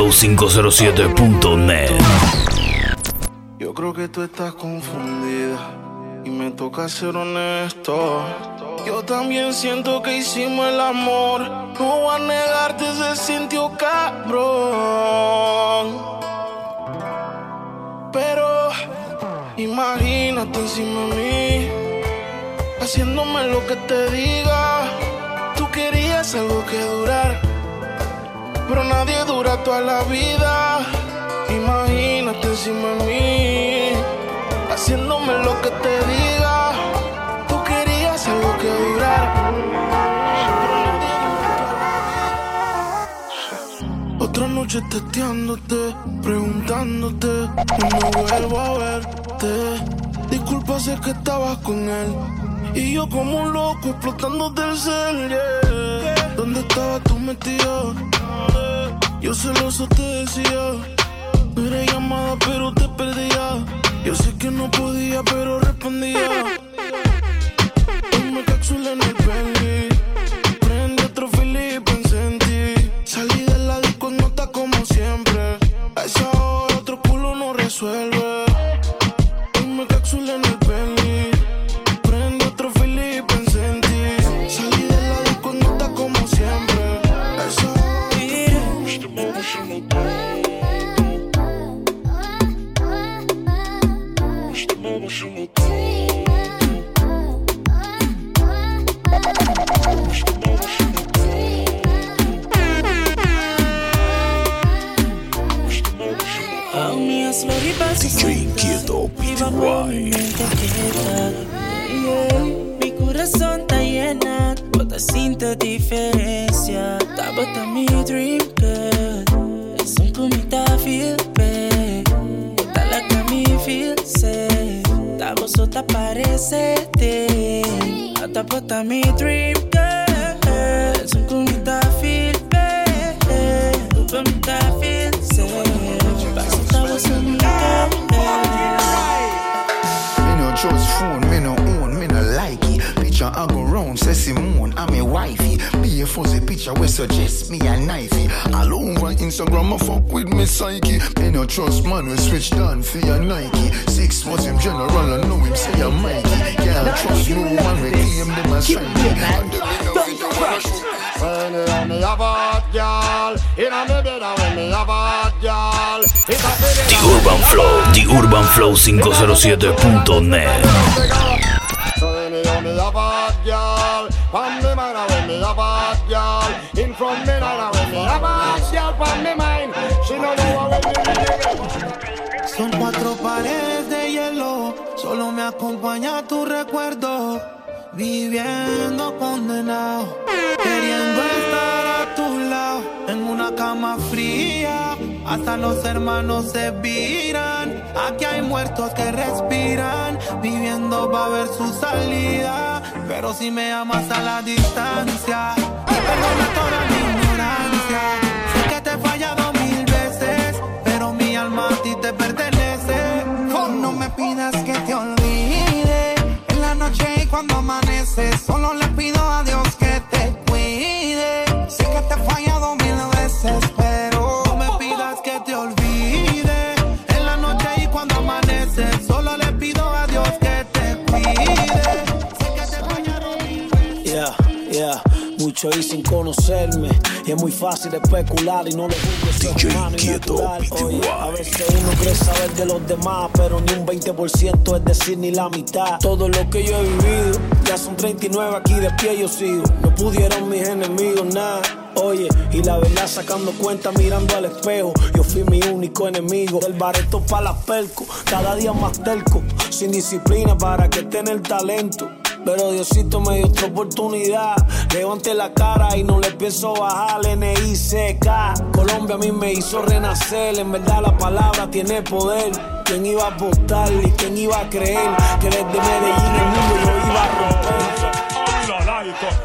TheUrbanFlow507.net Yo creo que tú estás confundida y me toca ser honesto. Yo también siento que hicimos el amor. No voy a negarte, se sintió cabrón. Pero imagínate encima de mí, haciéndome lo que te diga. Tú querías algo que durar, pero nadie dura toda la vida. Imagínate encima de mí, haciéndome lo que te diga. Tú querías algo que durar. Otra noche testeándote, preguntándote, no vuelvo a verte. Disculpa, sé que estabas con él. Y yo como un loco explotando del cel. ¿Dónde estabas tú metido? Yo celoso te decía. No era llamada, pero te perdía. Yo sé que no podía, pero respondía. Ponme cápsula en el A mí es lo ripas DJ Inquieto Viva por mi PTY mente quieta. Yeah. Mi corazón está llena, bota sinto diferencia. Tá bota mi dream girl. Es un comita feel bad. Bota la que me feel safe. Tá sota parece te. Tá bota mi dream I go round, say Simone, I'm a wifey. Be a fuzzy picture we suggest me a knifey. All over Instagram, I fuck with me psyche. Me no trust man, we switch down for your Nike. Six was him general, I know him say I'm Mikey. Can't trust no man, we claim them as strike. And them me know it, I wanna. When you hear me have a hot girl Inna me bed and when me have a hot girl It's a bit The Urban Flow, TheUrbanFlow507.net So when you me have a hot girl From me girl In From me me Son cuatro paredes de hielo, solo me acompaña tu recuerdo. Viviendo condenado, queriendo estar a tu lado, en una cama fría. Hasta los hermanos se viran. Aquí hay muertos que respiran, viviendo va a ver su salida. Pero si me amas a la distancia, perdona toda mi ignorancia. Sé que te he fallado mil veces, pero mi alma a ti te pertenece. No me pidas que te olvide en la noche y cuando amanece. Solo conocerme. Y es muy fácil especular y no lo juzgo ser DJ. PTY. Oye, a veces uno cree saber de los demás, pero ni un 20%, es decir, ni la mitad. Todo lo que yo he vivido, ya son 39 aquí de pie yo sigo. No pudieron mis enemigos nada. Oye, y la verdad sacando cuenta mirando al espejo, yo fui mi único enemigo. Del bareto para la perco, cada día más terco, sin disciplina para que tenga el talento. Pero Diosito me dio otra oportunidad. Levanté la cara y no le pienso bajar. NICK. Colombia a mí me hizo renacer. En verdad la palabra tiene poder. ¿Quién iba a apostar y quién iba a creer que desde Medellín el mundo lo iba a romper?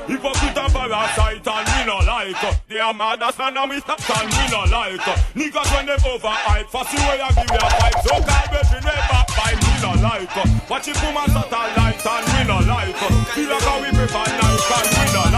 me Hypocrite and parasite and me no like They are mad as man and we stop and me no like Niggas when they overhype Fussy way I give you a pipe So call baby never me no like Watch it come and satellite and we no like Feel like how we prefer nice and we no like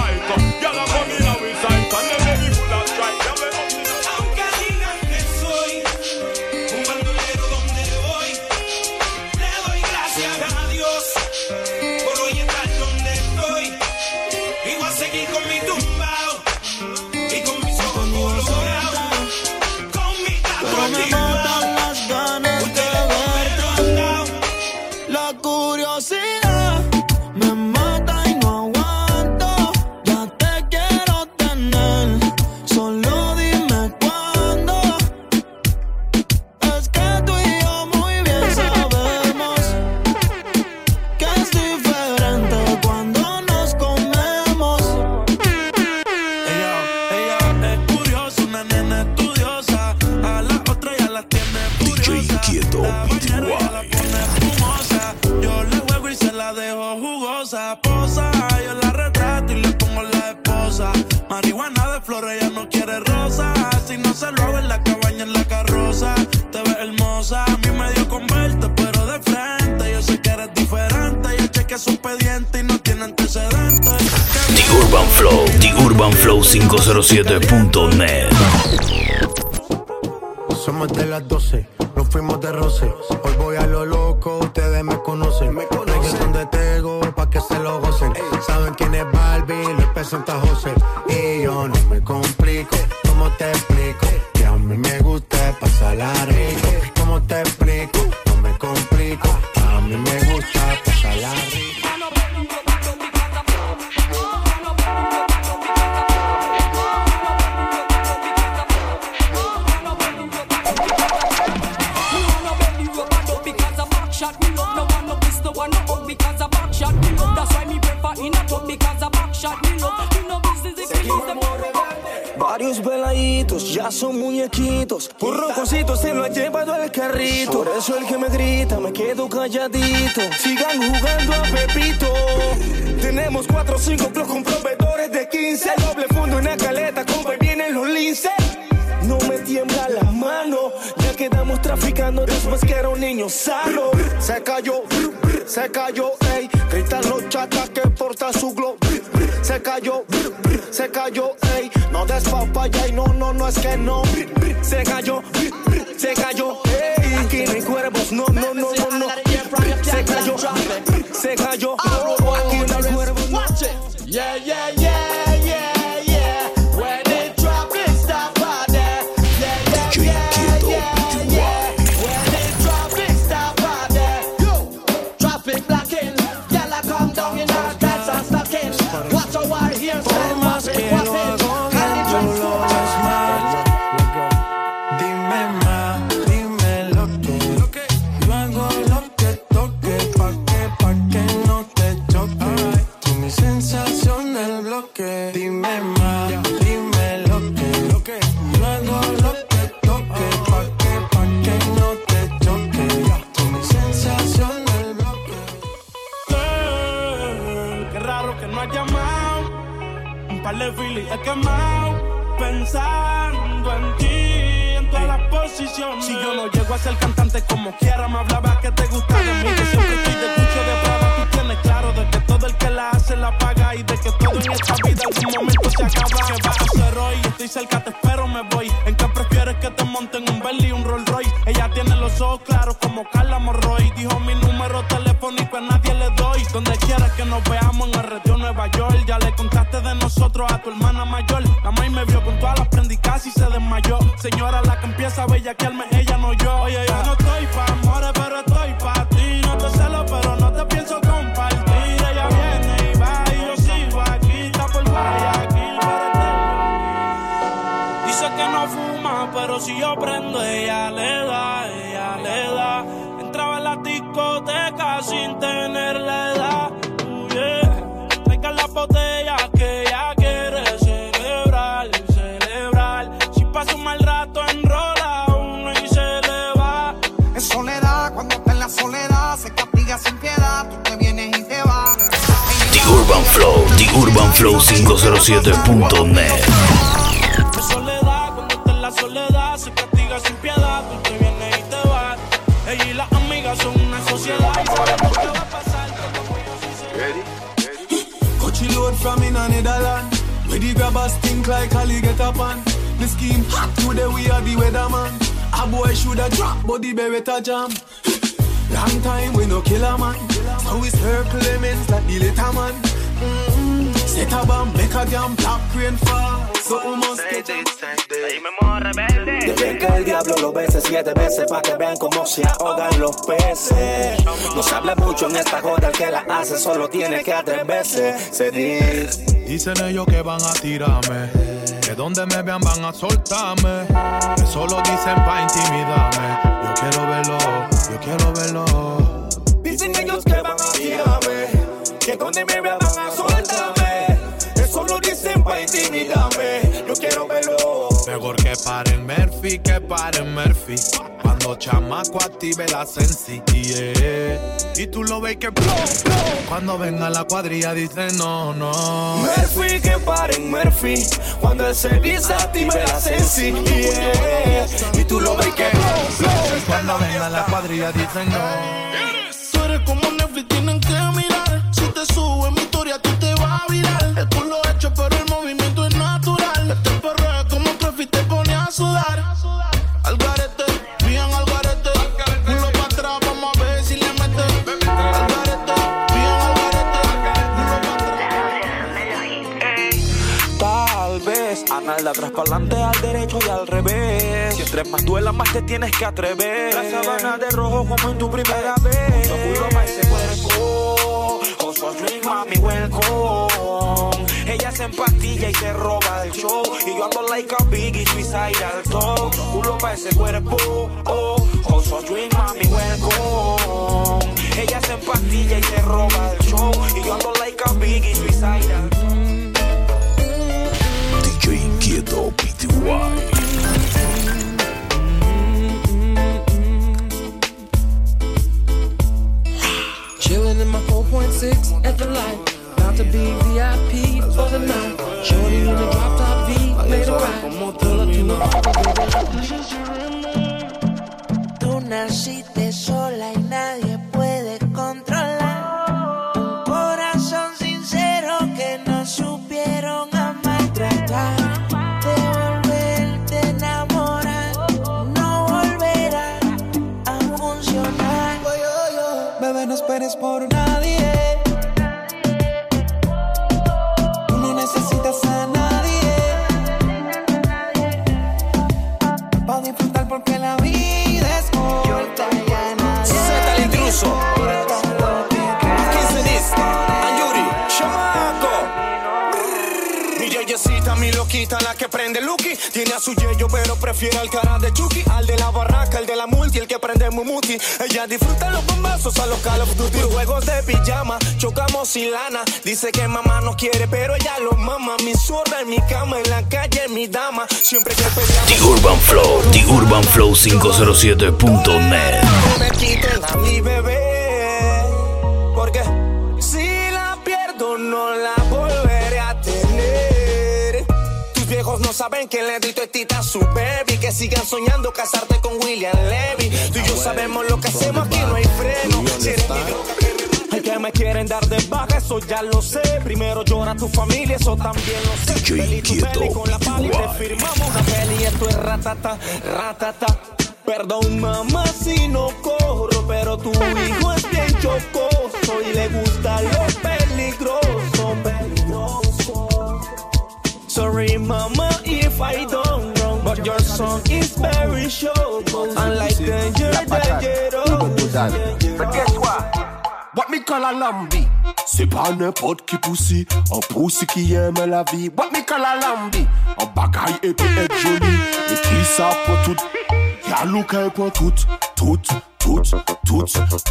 urbanflow507.net. Somos de las 12 eso el que me grita, me quedo calladito. Sigan jugando a Pepito. Tenemos cuatro o cinco clubs con proveedores de 15. Doble fondo en la caleta, compa, y vienen los linces. No me tiembla la mano, ya quedamos traficando después que era un niño sano. Se cayó, se cayó, ey. Gritan los chatas que porta su glow. Se cayó, se cayó, ey. No des papaya y no, no, no es que no. Se cayó, se cayó, ey. Hay cuervos, no, no, no, no, no. Se cayó, se cayó. Cerca, te espero, me voy. ¿En qué prefieres que te monten un Bentley y un Rolls Royce? Ella tiene los ojos claros como Carla Morroy. Dijo mi número telefónico a nadie le doy. Donde quieras que nos veamos en el retiro Nueva York. Ya le contaste de nosotros a tu hermana mayor. La maíz me vio con todas las prendicas y se desmayó. Señora, la que empieza a bellaquearme, ella no yo. Oye, yo no Urban Flow, The Urban Flow 507.net. En soledad, cuando está en la soledad, se castiga sin piedad. Tú te vienes y te vas. Ella y las amigas son una sociedad sabemos qué va a pasar. como ellos sí se Coachy load from in. Where the grabbers think like Ali get up on. The scheme hot today we are the weatherman. A boy shoulda drop, but the beretta jam. Long time we no man. We circle lemons like the man. Set a bomb, make a black rain fall. So we must que el diablo lo bese siete veces para que vean cómo se ahogan los peces. No se habla mucho en esta joda, el que la hace solo tiene que atreverse. Se dice. Dicen ellos que van a tirarme, que donde me vean van a soltarme. Que solo dicen pa' intimidarme. Yo quiero verlo, yo quiero verlo. Dicen ellos que van a tirarme, que donde me vean van a soltarme. Mejor que paren Murphy, que paren Murphy. Cuando los chamacos active la sensi. Y tú lo ves que cuando venga la cuadrilla dice no, no. Murphy que paren Murphy. Cuando él se dice active la sensi. Y tú lo ves que cuando venga la cuadrilla dice no. Tú eres como Netflix, tienen que mirar. Si te subo en mi historia, tú te vas a virar. El culo hecho, pero Anal atrás para adelante, al derecho y al revés. Si entre más duela, más te tienes que atrever. La sabana de rojo como en tu primera vez. Lo culo pa' ese cuerpo. Oso drink, mami, welcome. Ella se empastilla y se roba el show. Y yo ando like a biggie, suicide al top. Culo pa' ese cuerpo. Oh, oso drink, mami, welcome. Ella se empastilla y se roba el show. Y yo ando like a biggie, suicide al top. Inquieto PTY. Chillin' in my 4.6 at the light. About to be VIP for the night. Shorty in a drop top V, made a ride. Pull up to Tú naciste sola y nadie Bebé, no esperes por nadie. Tiene a su yeyo, pero prefiere al cara de Chucky. Al de la barraca, el de la multi, el que prende Mumuti. Ella disfruta los bombazos a los Call of Duty. Juegos de pijama, chocamos sin lana. Dice que mamá no quiere, pero ella lo mama. Mi zorra en mi cama, en la calle, mi dama. Siempre que peleamos. The Urban Flow, The Urban Flow 507.net. No me quiten a mi bebé. No saben que le di tita a su baby. Que sigan soñando casarte con William Levy. Tú y yo sabemos lo que hacemos aquí, no hay freno. Si eres que me quieren dar de baja, eso ya lo sé. Primero llora tu familia, eso también lo sé. Peli tu peli con la pali, te firmamos una peli, esto es ratata, ratata. Perdón mamá si no corro, pero tu hijo es bien chocoso y le gusta lo peligroso, peligroso. Sorry mama if I done wrong, but your song is very short. Unlike danger, dangerous. But guess what? What me call a lambi? C'est pas n'importe qui poussi, un poussi qui aime la vie. What me call a lambi? Un bagaille et puis être joli. Et qui ça pour tout? Y'a look un pour tout, tout, tout, tout.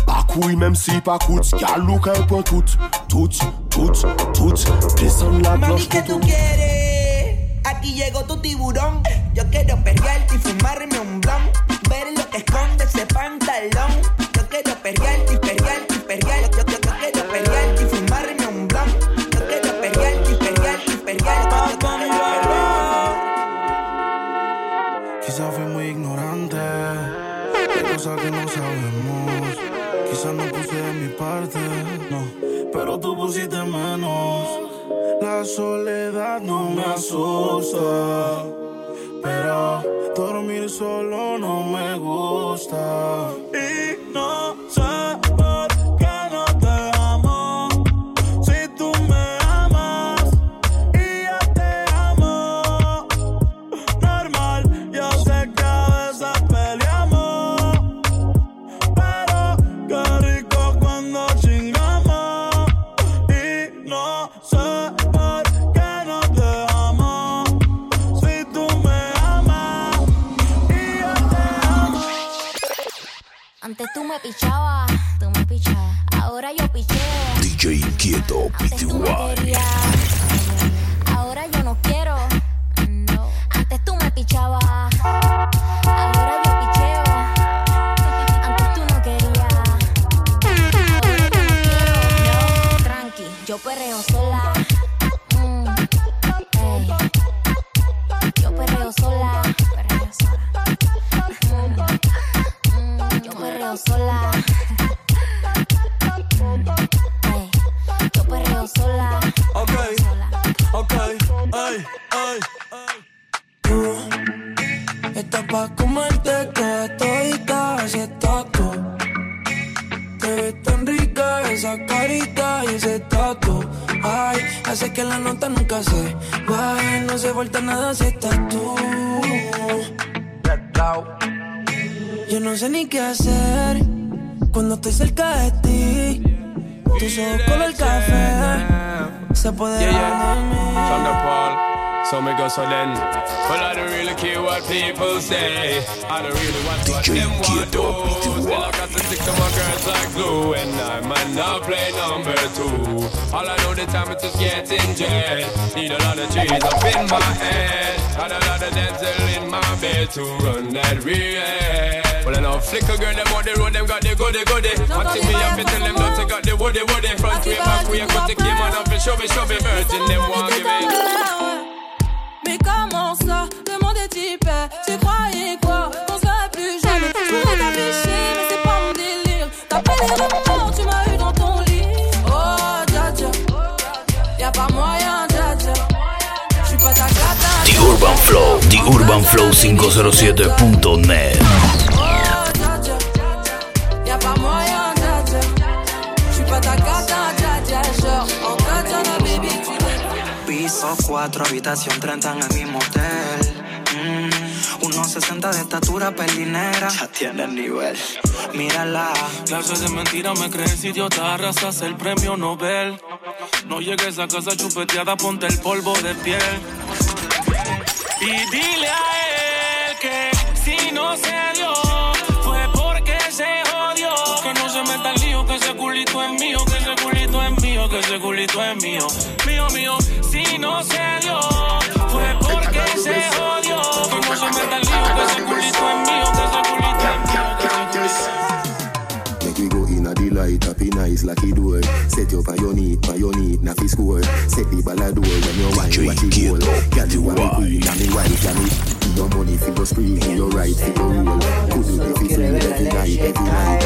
Pas couille même si pas coûte. Y'a look un pour tout, tout, tout, tout. Descends la Mami, cloche ¿qué tout. Aquí llegó tu tiburón. Yo quiero perrearte y fumarme un blon. Ver lo que esconde ese pantalón. Yo quiero perrearte pichabas, tú me pichabas. Ahora yo picheo. DJ Inquieto Antes tú me PTY. querías. Ahora yo no quiero. Estoy cerca de ti. Tus ojos color café se puede Yeah, yeah. de mí. From the Paul. So me go so then. Well, I don't really care what people say. I don't really want what them want to. Still I got to stick to my girls like glue. And I might not play number two. All I know the time is just getting jet. Need a lot of trees up in my head. And a lot of dental in my bed to run that real. Well, I know flicker girl, them on the road, them got the goody goody. One thing me to tell them, don't take out the woody woody. Front way, back way, cut the came on up and show me, show me virgin, them want give me. Mais comment ça? Le monde est hyper. Tu croyais quoi? On serait plus jamais. Je pourrais t'afficher, mais c'est pas mon délire. T'as pas les remords, tu m'as eu dans ton lit. Oh, dja dja. Y'a pas moyen, dja dja. J'suis pas ta gata. The Urban Flow, The Urban Flow 507.net. Piso 4, habitación 30 en el mismo hotel. Mm, 1.60 de estatura, pelinera. Ya tiene el nivel. Mírala. Clases de mentira, me crees idiota, arrasas el premio Nobel. No llegues a casa chupeteada, ponte el polvo de piel. Y dile a él que si no se dio, fue porque se jodió. Que no se meta el lío, que ese culito es mío, que ese culito es mío, que ese culito es mío, si no se dio, fue porque se jodió. Que no se meta el lío, que ese culito es mío, que ese culito es mío, que ese culito es mío. Make we go in a delight, happy nice, lucky door. Set you on your knee, on your knee, na fi score. Set the ball a door when you wine, watch it roll. Girl, you are me queen, and me wife, and me. Your money fi go spree, your right fi go roll. Could you be fi free every night, every night?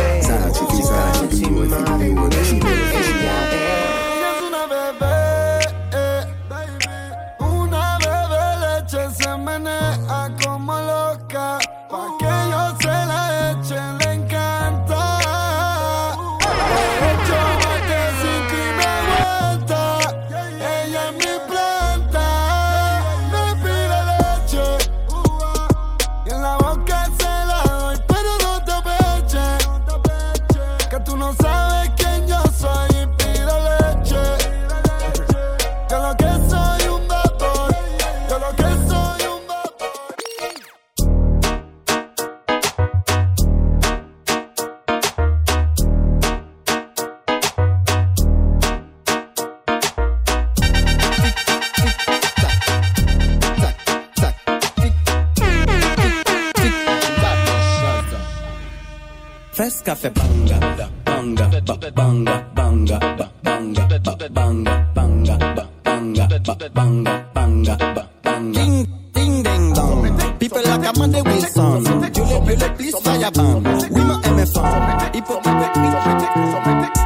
press cafe banga banga banga banga banga banga banga banga banga banga banga. Ding ding ding dong. People like Amanda Wilson Julie Julie please fire bang we ma MFM hypocrite hypocrite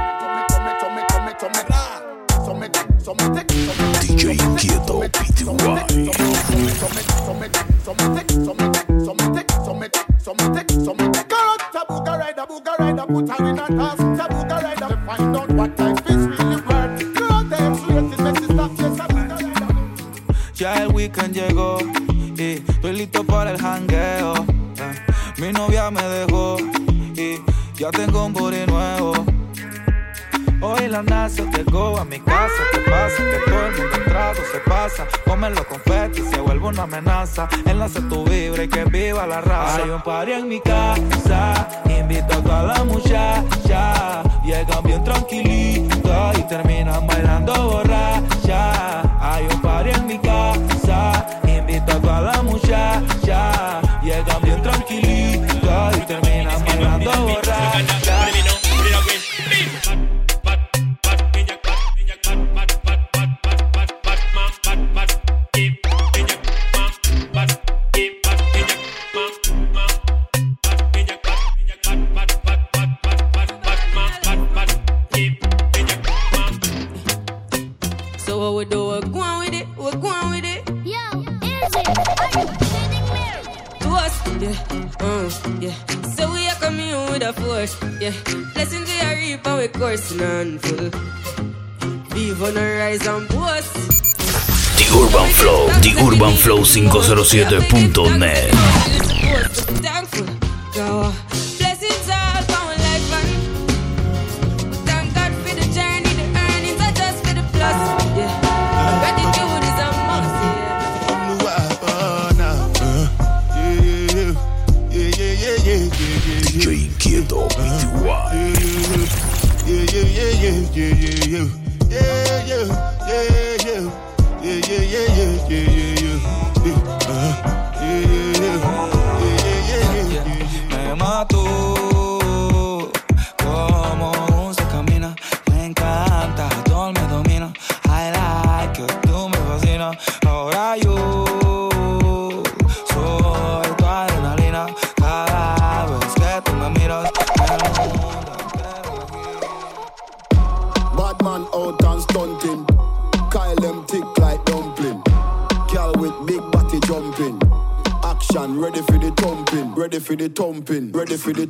falamos. 107.net. for the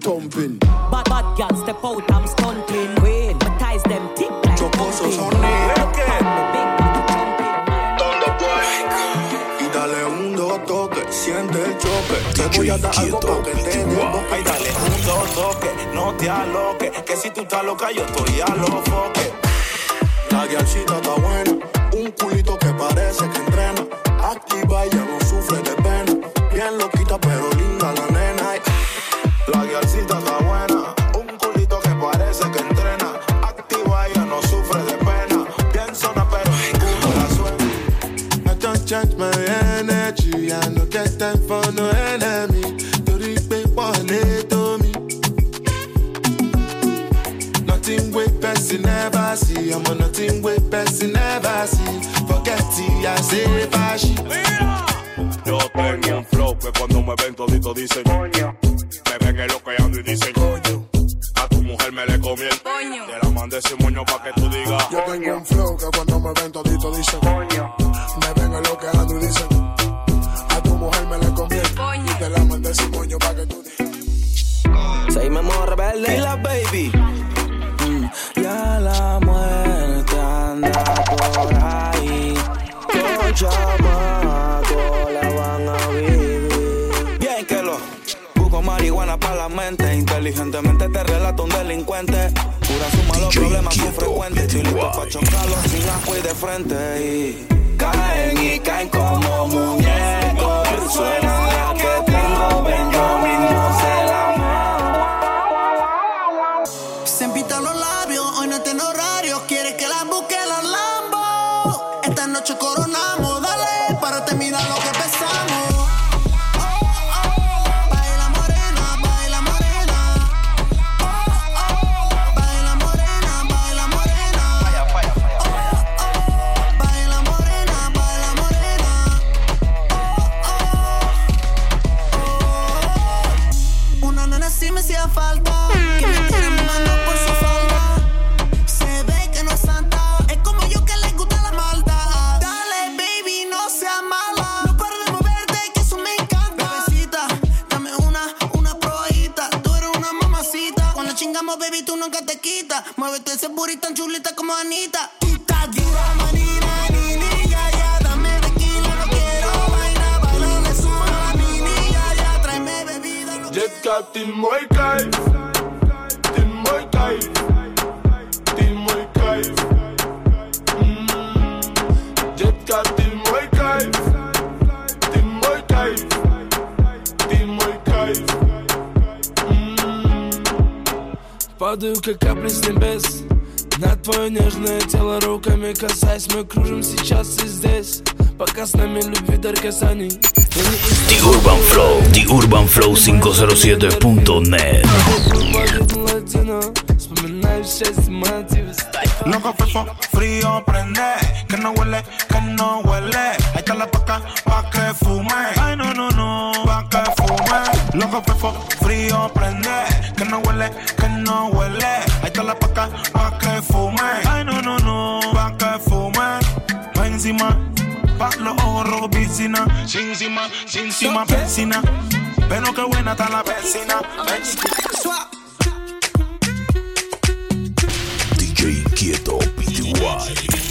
step out, I'm stunting. My them Dale un dos toque, siente choque. Te voy a dar algo para que te un toque, no te aloques. Que si tú estás loca, yo estoy a los foques. La está buena, un culito que parece que entrena. Aquí vaya time for no enemy nothing person never see nothing see forget. Yo tengo un flow que cuando me ven todito dicen Coño. Me ven que lo que ando y dicen Coño. A tu mujer me le comí el Coño. Te la mandé ese moño pa' que tú Падаю, как капли с небес На твое нежное тело руками касаясь Мы кружим сейчас и здесь Пока с нами любви дар касаний The Urban Flow, The Urban Flow 507.net Loco fefo, frío prende Que no huele, que no huele Ahí está la pa' que fume Ay no, no, no fefo, frío prende. Que no huele, que no huele. Ahí está la paca, pa' que fume. Ay, no, no, no, pa' que fume. Pa' encima, pa' los ojos rojos, piscina. Sin encima, sin encima, piscina. Pero qué buena está la vecina. DJ Quieto, PTY.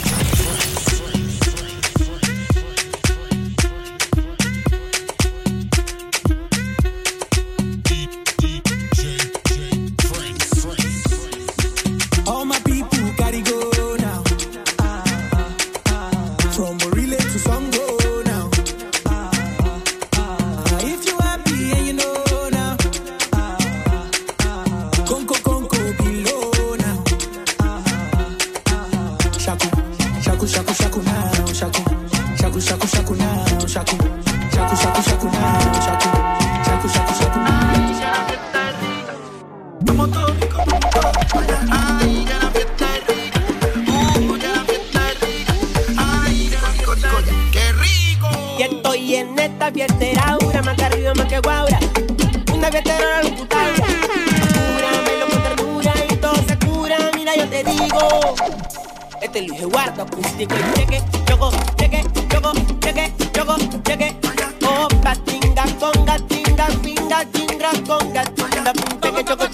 la punta que choco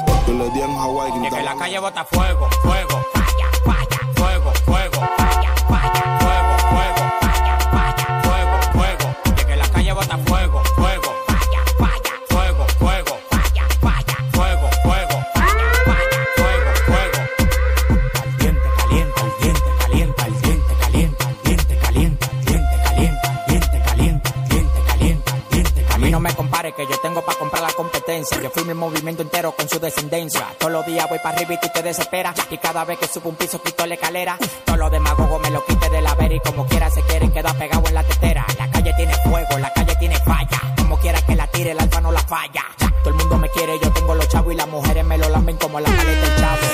Le di en Hawaii, Y que la calle bota fuego, fuego, Yo fui mi movimiento entero con su descendencia. Todos los días voy para arriba y tú te desesperas. Y cada vez que subo un piso quito la escalera. Todos los demagogos me lo quite de la vera y como quiera se quieren quedar pegado en la tetera. La calle tiene fuego, la calle tiene falla. Como quiera que la tire, el alfa no la falla. Todo el mundo me quiere, yo tengo los chavos y las mujeres me lo lamben como la maleta del chavo.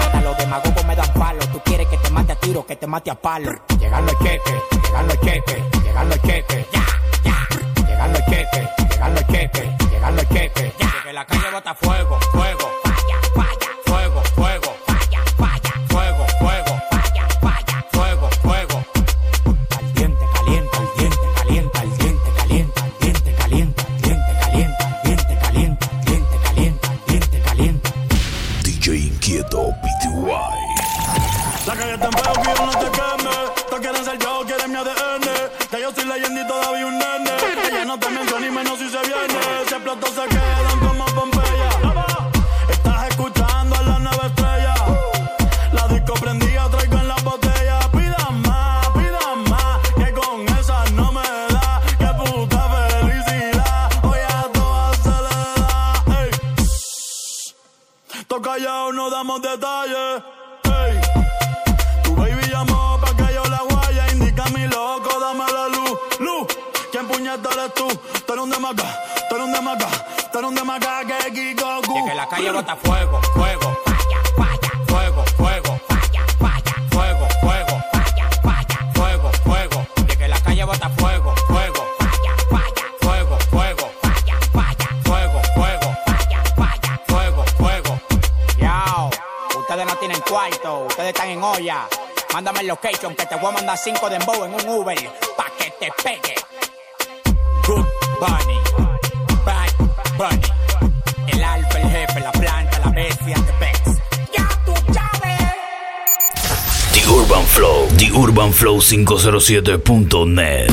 Hasta los demagogos me dan palo. Tú quieres que te mate a tiro, que te mate a palo. Llegan los cheques, llegan los cheques, llegan los cheques. Ya, ya. Llegan los cheques, llegan los cheques, llegan los cheques. Todos callados, no damos detalles. Ey. Tu baby llamó pa' que yo la guaya. Indica mi loco, dame la luz. Luz, ¿quién puñeta eres tú? Tú eres un demaca, tú eres un demaca, tú eres un demaca que Kiko Y que la calle bota fuego, fuego. Ustedes están en olla. Mándame el location que te voy a mandar cinco de en un Uber. Pa' que te pegue. Good Bunny, Bad Bunny. El alfa, el jefe, la planta, la bestia, the best. Ya tú sabes. The Urban Flow, The Urban Flow 507.net.